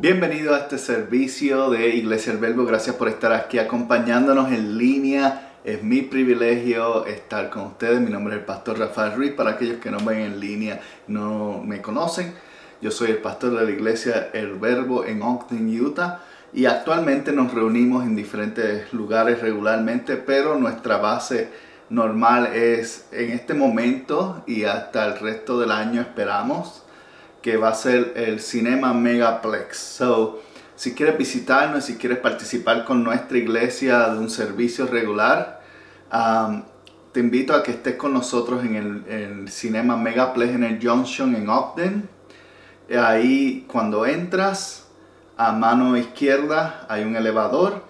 Bienvenido a este servicio de Iglesia el Verbo. Gracias por estar aquí acompañándonos en línea. Es mi privilegio estar con ustedes. Mi nombre es el pastor Rafael Ruiz. Para aquellos que no ven en línea, no me conocen. Yo soy el pastor de la iglesia El Verbo en Ogden, Utah. Y actualmente nos reunimos en diferentes lugares regularmente, pero nuestra base normal es en este momento y hasta el resto del año esperamos que va a ser el Cinema Megaplex. So, si quieres visitarnos, si quieres participar con nuestra iglesia de un servicio regular, um, te invito a que estés con nosotros en el, Cinema Megaplex en el Junction en Ogden. Ahí cuando entras, a mano izquierda hay un elevador.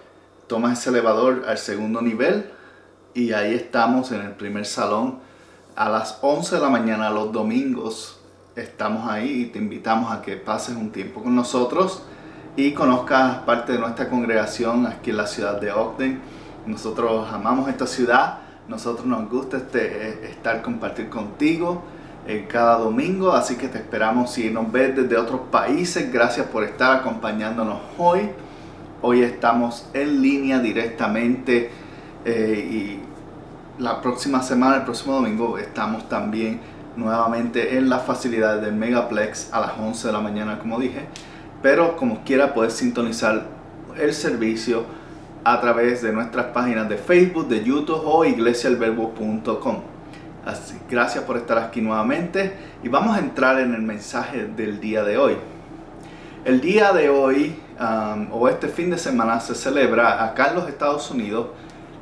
Tomas ese elevador al segundo nivel y ahí estamos en el primer salón a las 11 de la mañana los domingos estamos ahí y te invitamos a que pases un tiempo con nosotros y conozcas parte de nuestra congregación aquí en la ciudad de Ogden. Nosotros amamos esta ciudad, nosotros nos gusta este, eh, estar compartir contigo en cada domingo, así que te esperamos si nos ves desde otros países, gracias por estar acompañándonos hoy. Hoy estamos en línea directamente eh, y la próxima semana, el próximo domingo, estamos también nuevamente en las facilidades del Megaplex a las 11 de la mañana, como dije. Pero como quiera, puedes sintonizar el servicio a través de nuestras páginas de Facebook, de YouTube o iglesialverbo.com. Así, gracias por estar aquí nuevamente y vamos a entrar en el mensaje del día de hoy. El día de hoy um, o este fin de semana se celebra acá en los Estados Unidos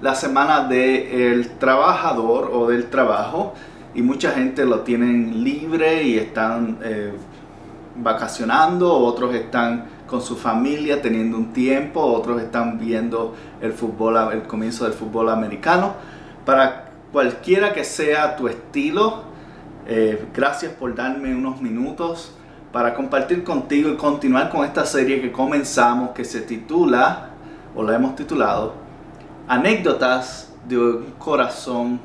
la semana del trabajador o del trabajo y mucha gente lo tienen libre y están eh, vacacionando, otros están con su familia teniendo un tiempo, otros están viendo el fútbol, el comienzo del fútbol americano. Para cualquiera que sea tu estilo, eh, gracias por darme unos minutos para compartir contigo y continuar con esta serie que comenzamos, que se titula, o la hemos titulado, Anécdotas de un corazón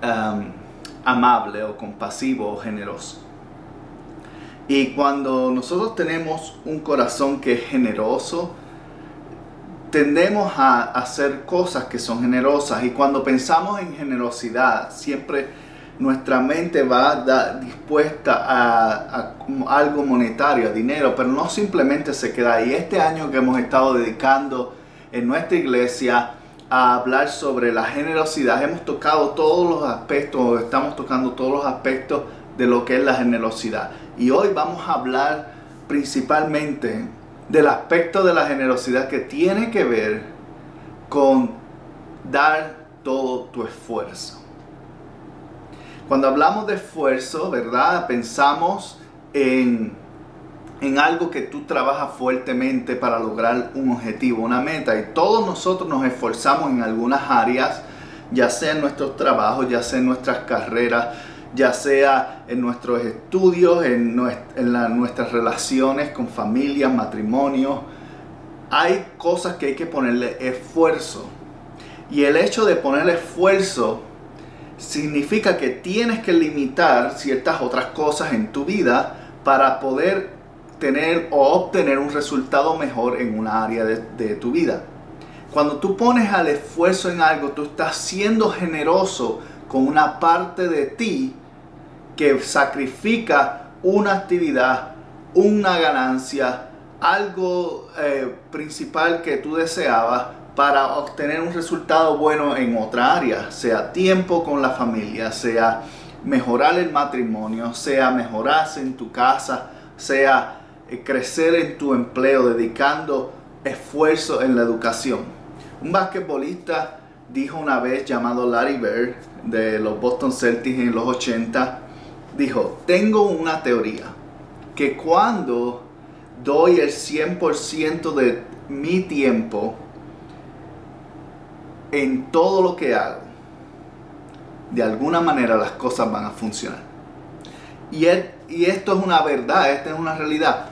um, amable o compasivo o generoso. Y cuando nosotros tenemos un corazón que es generoso, tendemos a hacer cosas que son generosas. Y cuando pensamos en generosidad, siempre nuestra mente va dispuesta a, a, algo monetario, a dinero, pero no simplemente se queda ahí. Este año que hemos estado dedicando en nuestra iglesia a hablar sobre la generosidad. Hemos tocado todos los aspectos, estamos tocando todos los aspectos de lo que es la generosidad. Y hoy vamos a hablar principalmente del aspecto de la generosidad que tiene que ver con dar todo tu esfuerzo. Cuando hablamos de esfuerzo, ¿verdad? Pensamos en en algo que tú trabajas fuertemente para lograr un objetivo, una meta. Y todos nosotros nos esforzamos en algunas áreas, ya sea en nuestros trabajos, ya sea en nuestras carreras, ya sea en nuestros estudios, en, nuestras relaciones con familia, matrimonio. Hay cosas que hay que ponerle esfuerzo. Y el hecho de ponerle esfuerzo significa que tienes que limitar ciertas otras cosas en tu vida para poder tener o obtener un resultado mejor en una área de, tu vida. Cuando tú pones al esfuerzo en algo, tú estás siendo generoso con una parte de ti que sacrifica una actividad, una ganancia, algo eh, principal que tú deseabas para obtener un resultado bueno en otra área, sea tiempo con la familia, sea mejorar el matrimonio, sea mejorarse en tu casa, sea crecer en tu empleo, dedicando esfuerzo en la educación. Un basquetbolista dijo una vez llamado Larry Bird de los Boston Celtics en los 80, dijo, tengo una teoría, que cuando doy el 100% de mi tiempo en todo lo que hago, de alguna manera las cosas van a funcionar. Y, y esto es una verdad, esta es una realidad.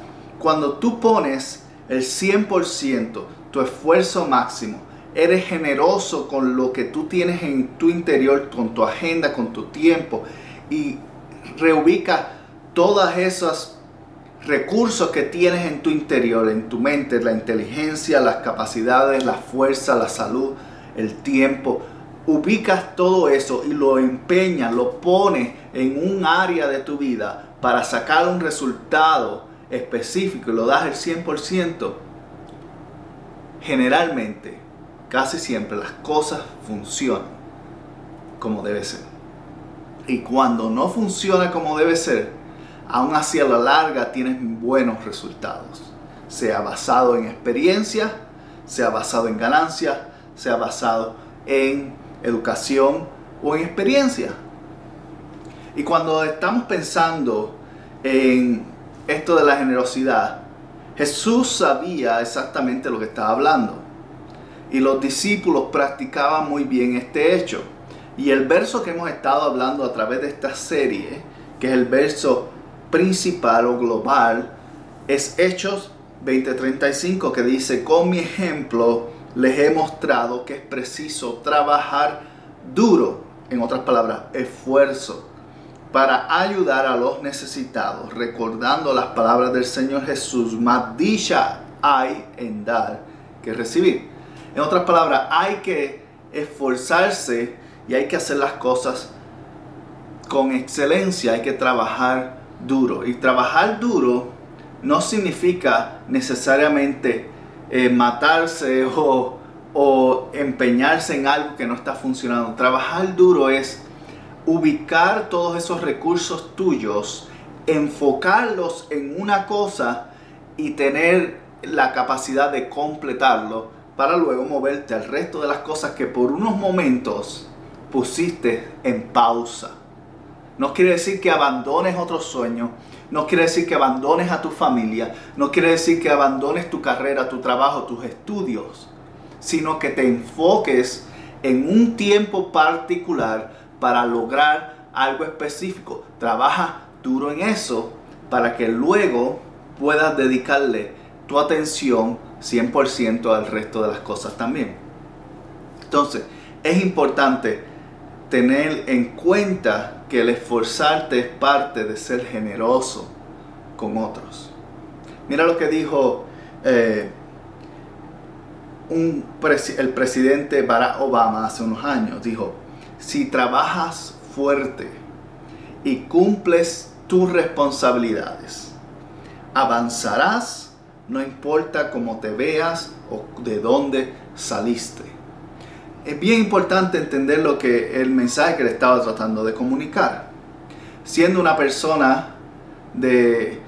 Cuando tú pones el 100%, tu esfuerzo máximo, eres generoso con lo que tú tienes en tu interior, con tu agenda, con tu tiempo, y reubicas todas esas recursos que tienes en tu interior, en tu mente, la inteligencia, las capacidades, la fuerza, la salud, el tiempo. Ubicas todo eso y lo empeñas, lo pones en un área de tu vida para sacar un resultado específico y lo das el 100%. Generalmente, casi siempre las cosas funcionan como debe ser. Y cuando no funciona como debe ser, aún así a la larga tienes buenos resultados. Sea basado en experiencia, sea basado en ganancia, sea basado en educación o en experiencia. Y cuando estamos pensando en esto de la generosidad, Jesús sabía exactamente lo que estaba hablando. Y los discípulos practicaban muy bien este hecho. Y el verso que hemos estado hablando a través de esta serie, que es el verso principal o global, es Hechos 20:35, que dice, con mi ejemplo les he mostrado que es preciso trabajar duro, en otras palabras, esfuerzo, para ayudar a los necesitados, recordando las palabras del Señor Jesús, más dicha hay en dar que recibir. En otras palabras, hay que esforzarse y hay que hacer las cosas con excelencia, hay que trabajar duro. Y trabajar duro no significa necesariamente eh, matarse o, o empeñarse en algo que no está funcionando. Trabajar duro es ubicar todos esos recursos tuyos, enfocarlos en una cosa y tener la capacidad de completarlo para luego moverte al resto de las cosas que por unos momentos pusiste en pausa. No quiere decir que abandones otros sueños, no quiere decir que abandones a tu familia, no quiere decir que abandones tu carrera, tu trabajo, tus estudios, sino que te enfoques en un tiempo particular para lograr algo específico. Trabaja duro en eso para que luego puedas dedicarle tu atención 100% al resto de las cosas también. Entonces, es importante tener en cuenta que el esforzarte es parte de ser generoso con otros. Mira lo que dijo eh, el presidente Barack Obama hace unos años. Dijo, si trabajas fuerte y cumples tus responsabilidades, avanzarás no importa cómo te veas o de dónde saliste es bien importante entender lo que el mensaje que le estaba tratando de comunicar. Siendo una persona de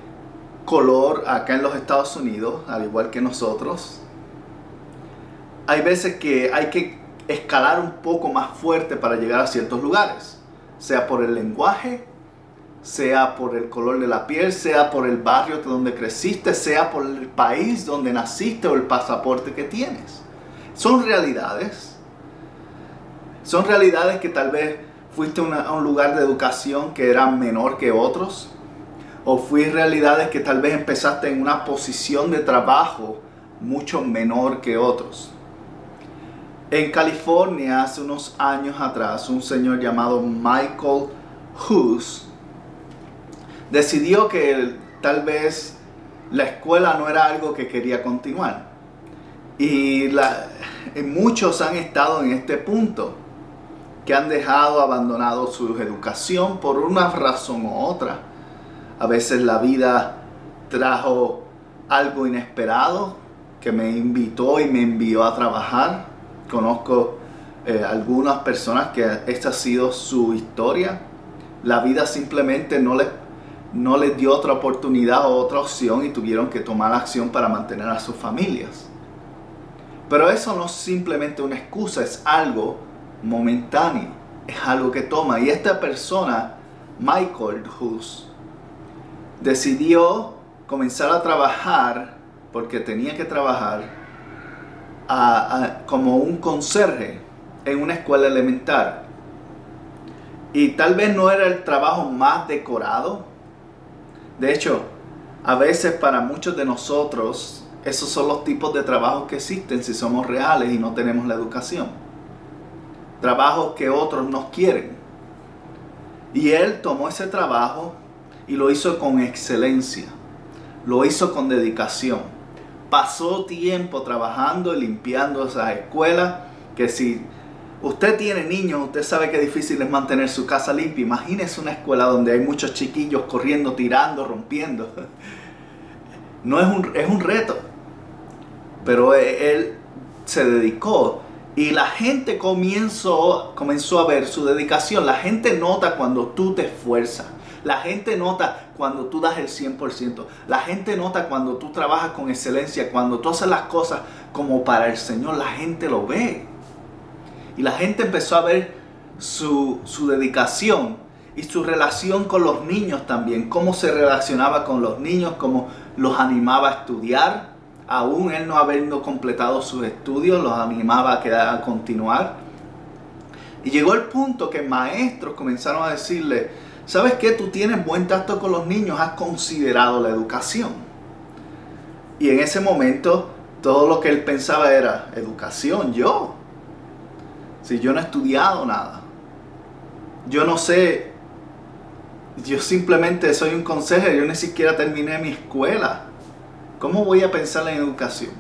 color acá en los Estados Unidos, al igual que nosotros, hay veces que hay que escalar un poco más fuerte para llegar a ciertos lugares, sea por el lenguaje, sea por el color de la piel, sea por el barrio donde creciste, sea por el país donde naciste o el pasaporte que tienes. Son realidades son realidades que tal vez fuiste a un lugar de educación que era menor que otros. O fui realidades que tal vez empezaste en una posición de trabajo mucho menor que otros. En California, hace unos años atrás, un señor llamado Michael Hughes decidió que tal vez la escuela no era algo que quería continuar. Y muchos han estado en este punto que han dejado abandonado su educación por una razón u otra. A veces la vida trajo algo inesperado que me invitó y me envió a trabajar. Conozco eh, algunas personas que esta ha sido su historia. La vida simplemente no les, no dio otra oportunidad o otra opción y tuvieron que tomar acción para mantener a sus familias. Pero eso no es simplemente una excusa, es algo momentáneo, es algo que toma. Y esta persona, Michael Hus, decidió comenzar a trabajar, porque tenía que trabajar, como un conserje en una escuela elemental. Y tal vez no era el trabajo más decorado. De hecho, a veces para muchos de nosotros esos son los tipos de trabajos que existen si somos reales y no tenemos la educación. Trabajos que otros nos quieren. Y él tomó ese trabajo y lo hizo con excelencia. Lo hizo con dedicación. Pasó tiempo trabajando y limpiando esa escuela que si usted tiene niños, usted sabe que difícil es mantener su casa limpia. Imagínese una escuela donde hay muchos chiquillos corriendo, tirando, rompiendo. No es un, es un reto. Pero él se dedicó y la gente comenzó, comenzó a ver su dedicación. La gente nota cuando tú te esfuerzas. La gente nota cuando tú das el 100%. La gente nota cuando tú trabajas con excelencia, cuando tú haces las cosas como para el Señor. La gente lo ve. Y la gente empezó a ver su, su dedicación y su relación con los niños también. Cómo se relacionaba con los niños, cómo los animaba a estudiar aún él no habiendo completado sus estudios, los animaba a, quedar, a continuar. Y llegó el punto que maestros comenzaron a decirle, ¿sabes qué? Tú tienes buen tacto con los niños, has considerado la educación. Y en ese momento todo lo que él pensaba era, educación, yo. Si yo no he estudiado nada. Yo no sé, yo simplemente soy un consejero, yo ni siquiera terminé mi escuela. ¿Cómo voy a pensar en educación?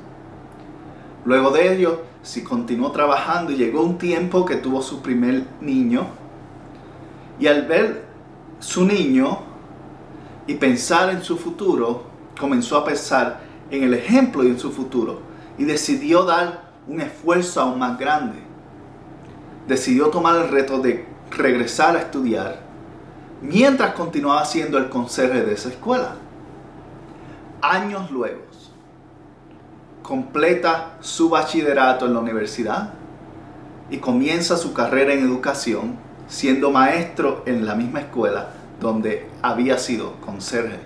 Luego de ello, si continuó trabajando llegó un tiempo que tuvo su primer niño, y al ver su niño y pensar en su futuro, comenzó a pensar en el ejemplo y en su futuro, y decidió dar un esfuerzo aún más grande. Decidió tomar el reto de regresar a estudiar, mientras continuaba siendo el conserje de esa escuela años luego, completa su bachillerato en la universidad y comienza su carrera en educación siendo maestro en la misma escuela donde había sido conserje.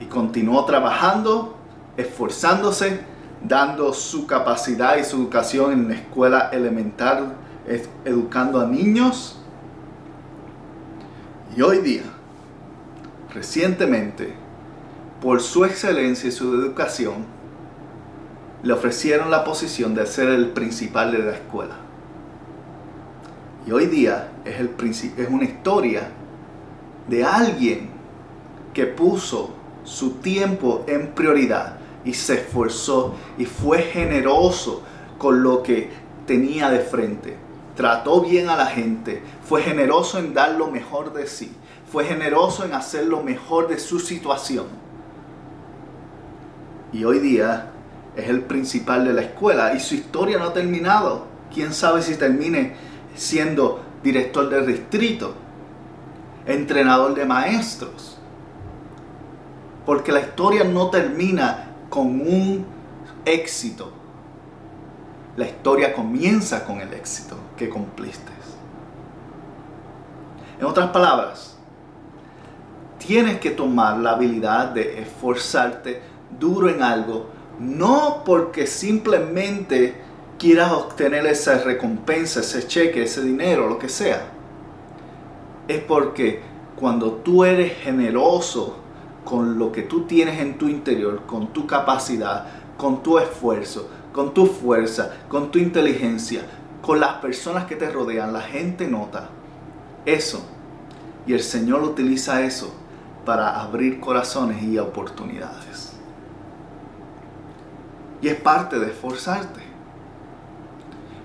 Y continuó trabajando, esforzándose, dando su capacidad y su educación en la escuela elemental, educando a niños. Y hoy día, recientemente, por su excelencia y su educación, le ofrecieron la posición de ser el principal de la escuela. Y hoy día es, el es una historia de alguien que puso su tiempo en prioridad y se esforzó y fue generoso con lo que tenía de frente. Trató bien a la gente, fue generoso en dar lo mejor de sí, fue generoso en hacer lo mejor de su situación y hoy día es el principal de la escuela y su historia no ha terminado. Quién sabe si termine siendo director del distrito, entrenador de maestros. Porque la historia no termina con un éxito. La historia comienza con el éxito que cumpliste. En otras palabras, tienes que tomar la habilidad de esforzarte duro en algo, no porque simplemente quieras obtener esa recompensa, ese cheque, ese dinero, lo que sea. Es porque cuando tú eres generoso con lo que tú tienes en tu interior, con tu capacidad, con tu esfuerzo, con tu fuerza, con tu inteligencia, con las personas que te rodean, la gente nota eso. Y el Señor utiliza eso para abrir corazones y oportunidades. Y es parte de esforzarte.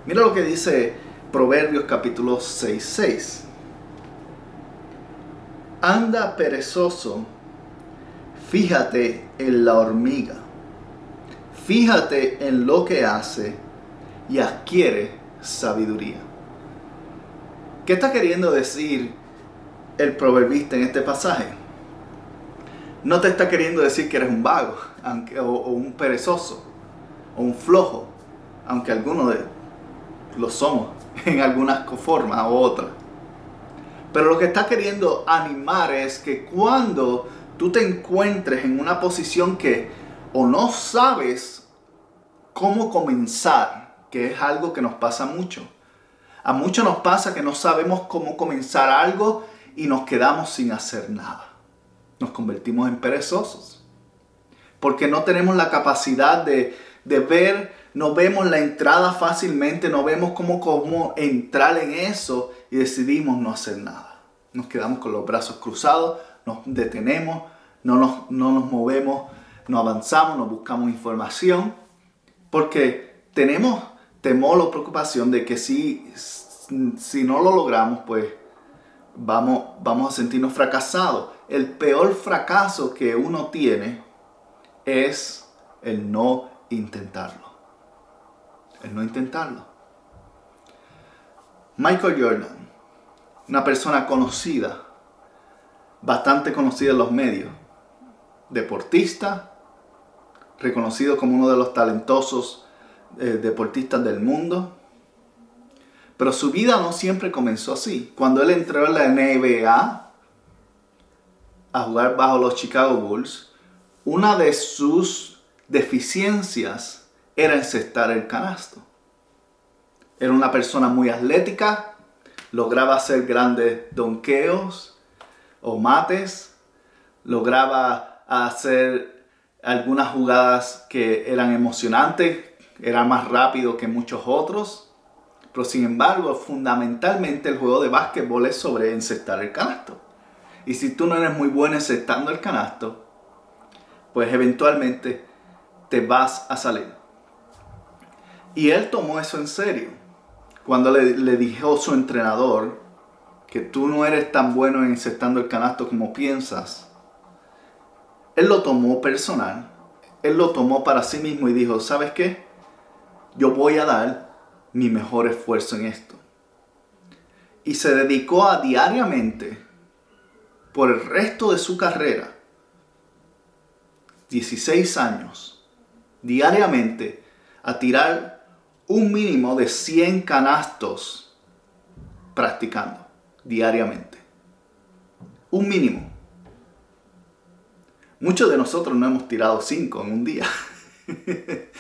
Mira lo que dice Proverbios capítulo 6, 6. Anda perezoso, fíjate en la hormiga, fíjate en lo que hace y adquiere sabiduría. ¿Qué está queriendo decir el proverbista en este pasaje? No te está queriendo decir que eres un vago o un perezoso o un flojo, aunque algunos de lo somos en algunas formas u otras. Pero lo que está queriendo animar es que cuando tú te encuentres en una posición que o no sabes cómo comenzar, que es algo que nos pasa mucho. A muchos nos pasa que no sabemos cómo comenzar algo y nos quedamos sin hacer nada. Nos convertimos en perezosos. Porque no tenemos la capacidad de, de ver, no vemos la entrada fácilmente, no vemos cómo, cómo entrar en eso y decidimos no hacer nada. Nos quedamos con los brazos cruzados, nos detenemos, no nos, no nos movemos, no avanzamos, no buscamos información, porque tenemos temor o preocupación de que si, si no lo logramos, pues vamos, vamos a sentirnos fracasados. El peor fracaso que uno tiene es el no intentarlo. El no intentarlo. Michael Jordan, una persona conocida, bastante conocida en los medios, deportista, reconocido como uno de los talentosos eh, deportistas del mundo. Pero su vida no siempre comenzó así. Cuando él entró en la NBA a jugar bajo los Chicago Bulls, una de sus deficiencias era encestar el canasto. Era una persona muy atlética, lograba hacer grandes donqueos o mates, lograba hacer algunas jugadas que eran emocionantes, era más rápido que muchos otros, pero sin embargo, fundamentalmente el juego de básquetbol es sobre encestar el canasto. Y si tú no eres muy bueno encestando el canasto, pues eventualmente te vas a salir. Y él tomó eso en serio. Cuando le, dijo su entrenador que tú no eres tan bueno en encestando el canasto como piensas, él lo tomó personal, él lo tomó para sí mismo y dijo, ¿sabes qué? Yo voy a dar mi mejor esfuerzo en esto. Y se dedicó a diariamente, por el resto de su carrera, 16 años, diariamente, a tirar un mínimo de 100 canastos practicando, diariamente. Un mínimo. Muchos de nosotros no hemos tirado cinco en un día.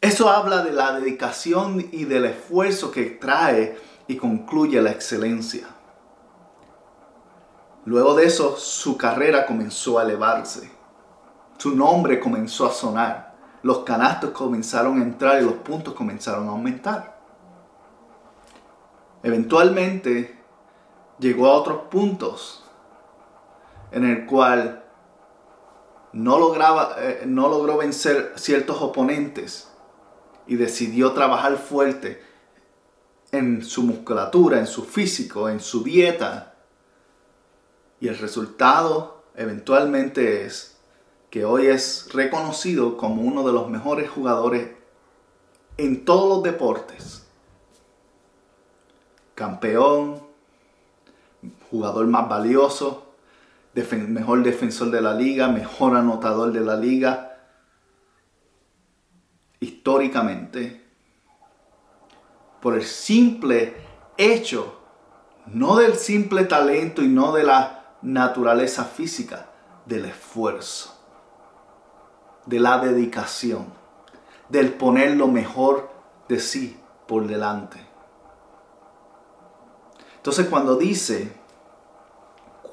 Eso habla de la dedicación y del esfuerzo que trae y concluye la excelencia. Luego de eso, su carrera comenzó a elevarse. Su nombre comenzó a sonar. Los canastos comenzaron a entrar y los puntos comenzaron a aumentar. Eventualmente llegó a otros puntos en el cual no, lograba, eh, no logró vencer ciertos oponentes y decidió trabajar fuerte en su musculatura, en su físico, en su dieta. Y el resultado eventualmente es que hoy es reconocido como uno de los mejores jugadores en todos los deportes. Campeón, jugador más valioso, mejor defensor de la liga, mejor anotador de la liga. Históricamente, por el simple hecho, no del simple talento y no de la naturaleza física, del esfuerzo, de la dedicación, del poner lo mejor de sí por delante. Entonces cuando dice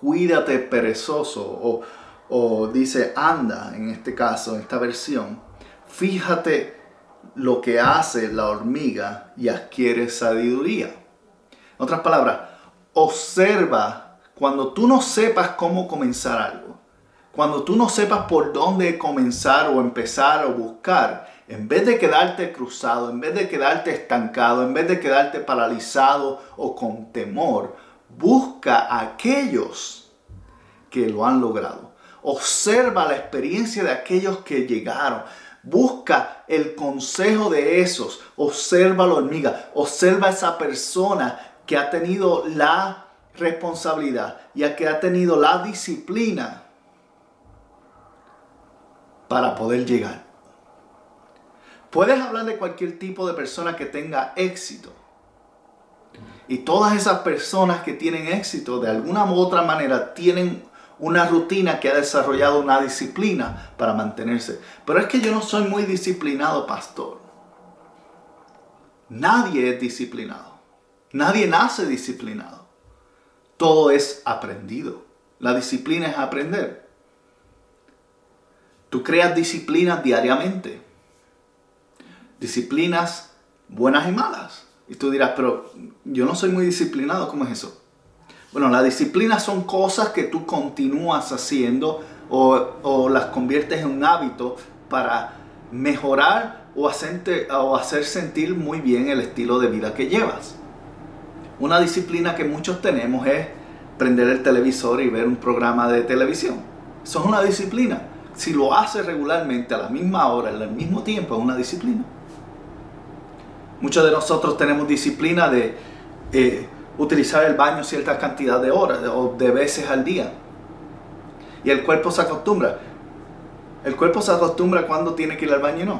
cuídate perezoso o, dice anda en este caso, en esta versión, fíjate lo que hace la hormiga y adquiere sabiduría. En otras palabras, observa cuando tú no sepas cómo comenzar algo, cuando tú no sepas por dónde comenzar o empezar o buscar, en vez de quedarte cruzado, en vez de quedarte estancado, en vez de quedarte paralizado o con temor, Busca a aquellos que lo han logrado. Observa la experiencia de aquellos que llegaron. Busca el consejo de esos. Observa la hormiga. Observa a esa persona que ha tenido la responsabilidad y a que ha tenido la disciplina para poder llegar. Puedes hablar de cualquier tipo de persona que tenga éxito. Y todas esas personas que tienen éxito de alguna u otra manera tienen una rutina, que ha desarrollado una disciplina para mantenerse. Pero es que yo no soy muy disciplinado, pastor. Nadie es disciplinado. Nadie nace disciplinado. Todo es aprendido. La disciplina es aprender. Tú creas disciplinas diariamente. Disciplinas buenas y malas. Y tú dirás, pero yo no soy muy disciplinado, ¿cómo es eso? Bueno, las disciplinas son cosas que tú continúas haciendo o, las conviertes en un hábito para mejorar o, o hacer sentir muy bien el estilo de vida que llevas. Una disciplina que muchos tenemos es prender el televisor y ver un programa de televisión. Eso es una disciplina. Si lo haces regularmente a la misma hora, al mismo tiempo, es una disciplina. Muchos de nosotros tenemos disciplina de eh, utilizar el baño cierta cantidad de horas o de veces al día. Y el cuerpo se acostumbra. El cuerpo se acostumbra cuando tiene que ir al baño y no.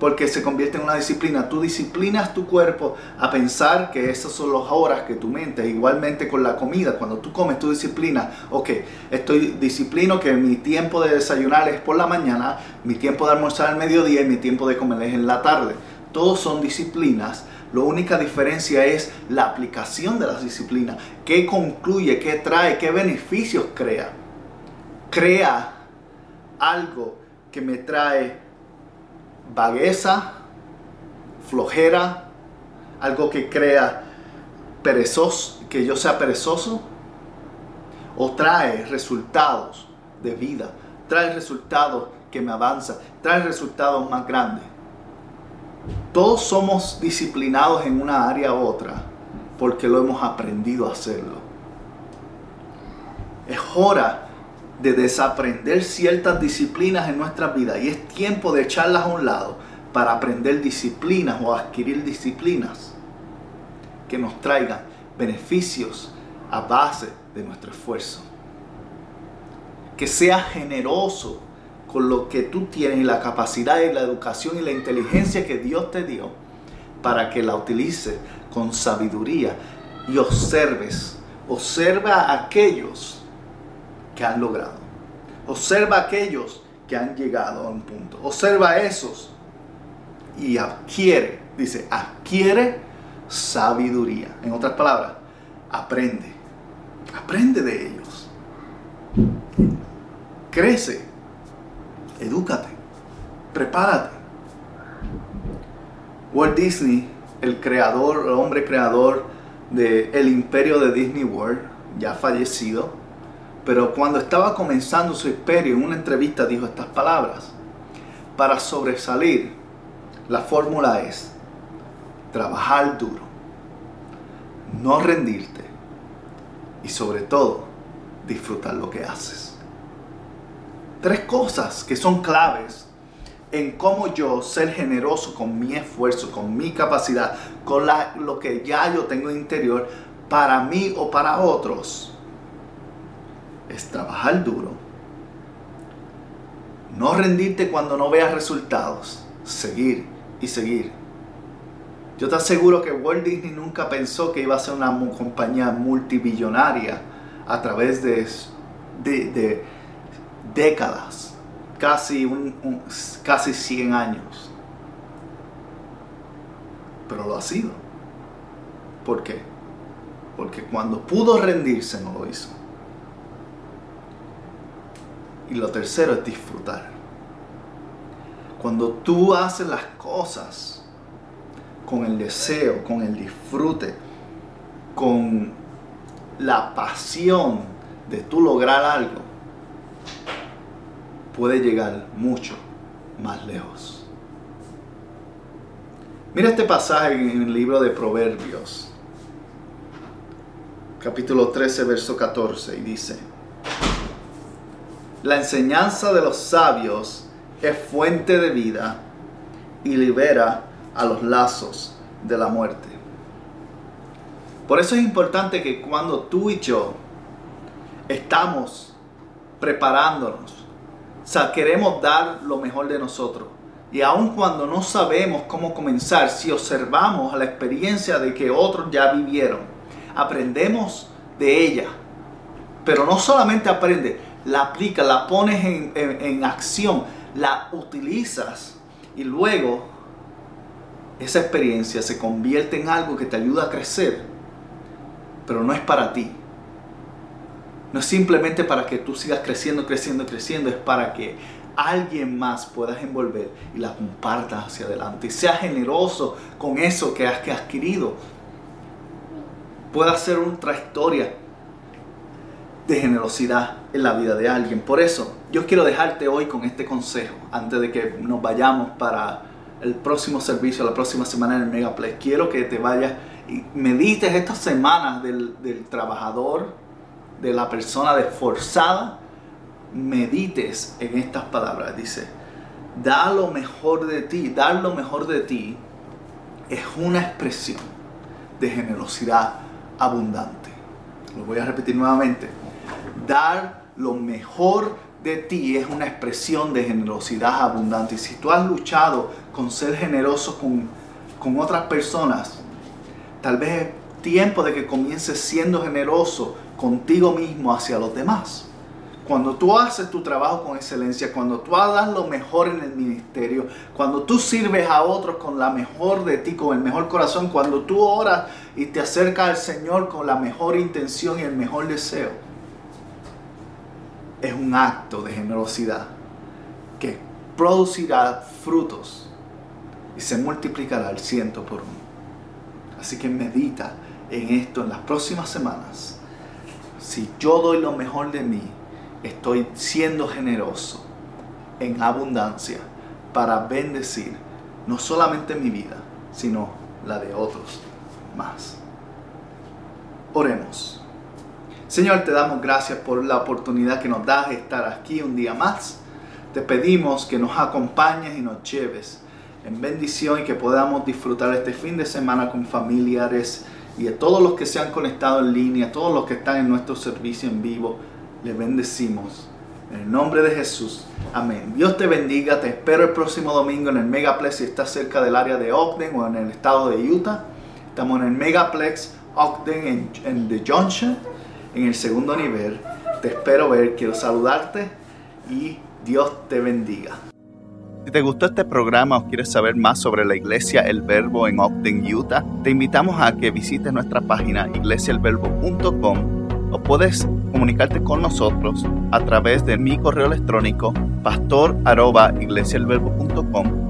Porque se convierte en una disciplina. Tú disciplinas tu cuerpo a pensar que esas son las horas que tu mente, igualmente con la comida, cuando tú comes, tú disciplinas, ok, estoy disciplino que mi tiempo de desayunar es por la mañana, mi tiempo de almorzar al mediodía y mi tiempo de comer es en la tarde. Todos son disciplinas la única diferencia es la aplicación de las disciplinas. ¿Qué concluye? ¿Qué trae? ¿Qué beneficios crea? Crea algo que me trae vagueza, flojera, algo que crea perezoso, que yo sea perezoso, o trae resultados de vida, trae resultados que me avanzan, trae resultados más grandes. Todos somos disciplinados en una área u otra porque lo hemos aprendido a hacerlo. Es hora de desaprender ciertas disciplinas en nuestra vida y es tiempo de echarlas a un lado para aprender disciplinas o adquirir disciplinas que nos traigan beneficios a base de nuestro esfuerzo. Que sea generoso con lo que tú tienes y la capacidad y la educación y la inteligencia que Dios te dio para que la utilice con sabiduría y observes. Observa a aquellos que han logrado. Observa aquellos que han llegado a un punto. Observa esos y adquiere, dice, adquiere sabiduría. En otras palabras, aprende. Aprende de ellos. Crece edúcate, prepárate. Walt Disney, el creador, el hombre creador del el imperio de Disney World, ya fallecido, pero cuando estaba comenzando su imperio, en una entrevista dijo estas palabras. Para sobresalir, la fórmula es trabajar duro, no rendirte y sobre todo disfrutar lo que haces tres cosas que son claves en cómo yo ser generoso con mi esfuerzo, con mi capacidad, con lo que ya yo tengo interior para mí o para otros. Es trabajar duro. No rendirte cuando no veas resultados. Seguir y seguir. Yo te aseguro que Walt Disney nunca pensó que iba a ser una compañía multibillonaria a través de, décadas, casi, un, casi 100 años. Pero lo ha sido. ¿Por qué? Porque cuando pudo rendirse no lo hizo. Y lo tercero es disfrutar. Cuando tú haces las cosas con el deseo, con el disfrute, con la pasión de tú lograr algo, puede llegar mucho más lejos. Mira este pasaje en el libro de Proverbios, capítulo 13, verso 14, y dice, la enseñanza de los sabios es fuente de vida y libera a los lazos de la muerte. Por eso es importante que cuando tú y yo estamos preparándonos o sea, queremos dar lo mejor de nosotros. Y aun cuando no sabemos cómo comenzar, si observamos la experiencia de que otros ya vivieron, aprendemos de ella Pero no solamente aprende, la aplica, la pones en, en acción, la utilizas y luego esa experiencia se convierte en algo que te ayuda a crecer, pero no es para ti. No es simplemente para que tú sigas creciendo, creciendo, creciendo, es para que alguien más puedas envolver y la compartas hacia adelante y seas generoso con eso que has, adquirido. Pueda ser otra historia de generosidad en la vida de alguien. Por eso, yo quiero dejarte hoy con este consejo antes de que nos vayamos para el próximo servicio, la próxima semana en el Megaplex. Quiero que te vayas y medites estas semanas del, del trabajador, de la persona esforzada, medites en estas palabras. Dice, da lo mejor de ti, dar lo mejor de ti es una expresión de generosidad abundante. Lo voy a repetir nuevamente. Dar lo mejor de ti es una expresión de generosidad abundante. Y si tú has luchado con ser generoso con, con otras personas, tal vez es tiempo de que comiences siendo generoso contigo mismo hacia los demás. Cuando tú haces tu trabajo con excelencia, cuando tú das lo mejor en el ministerio, cuando tú sirves a otros con la mejor de ti, con el mejor corazón, cuando tú oras y te acercas al Señor con la mejor intención y el mejor deseo, es un acto de generosidad que producirá frutos y se multiplicará al ciento por uno. Así que medita en esto en las próximas semanas. Si yo doy lo mejor de mí, estoy siendo generoso en abundancia para bendecir no solamente mi vida, sino la de otros más. Oremos. Señor, te damos gracias por la oportunidad que nos das de estar aquí un día más. Te pedimos que nos acompañes y nos lleves en bendición y que podamos disfrutar este fin de semana con familiares y a todos los que se han conectado en línea, todos los que están en nuestro servicio en vivo, les bendecimos. En el nombre de Jesús. Amén. Dios te bendiga. Te espero el próximo domingo en el Megaplex si estás cerca del área de Ogden o en el estado de Utah. Estamos en el Megaplex Ogden en, en The Junction en el segundo nivel. Te espero ver, quiero saludarte y Dios te bendiga. Si te gustó este programa o quieres saber más sobre la iglesia El Verbo en Ogden, Utah, te invitamos a que visites nuestra página iglesiaelverbo.com o puedes comunicarte con nosotros a través de mi correo electrónico pastor@iglesiaelverbo.com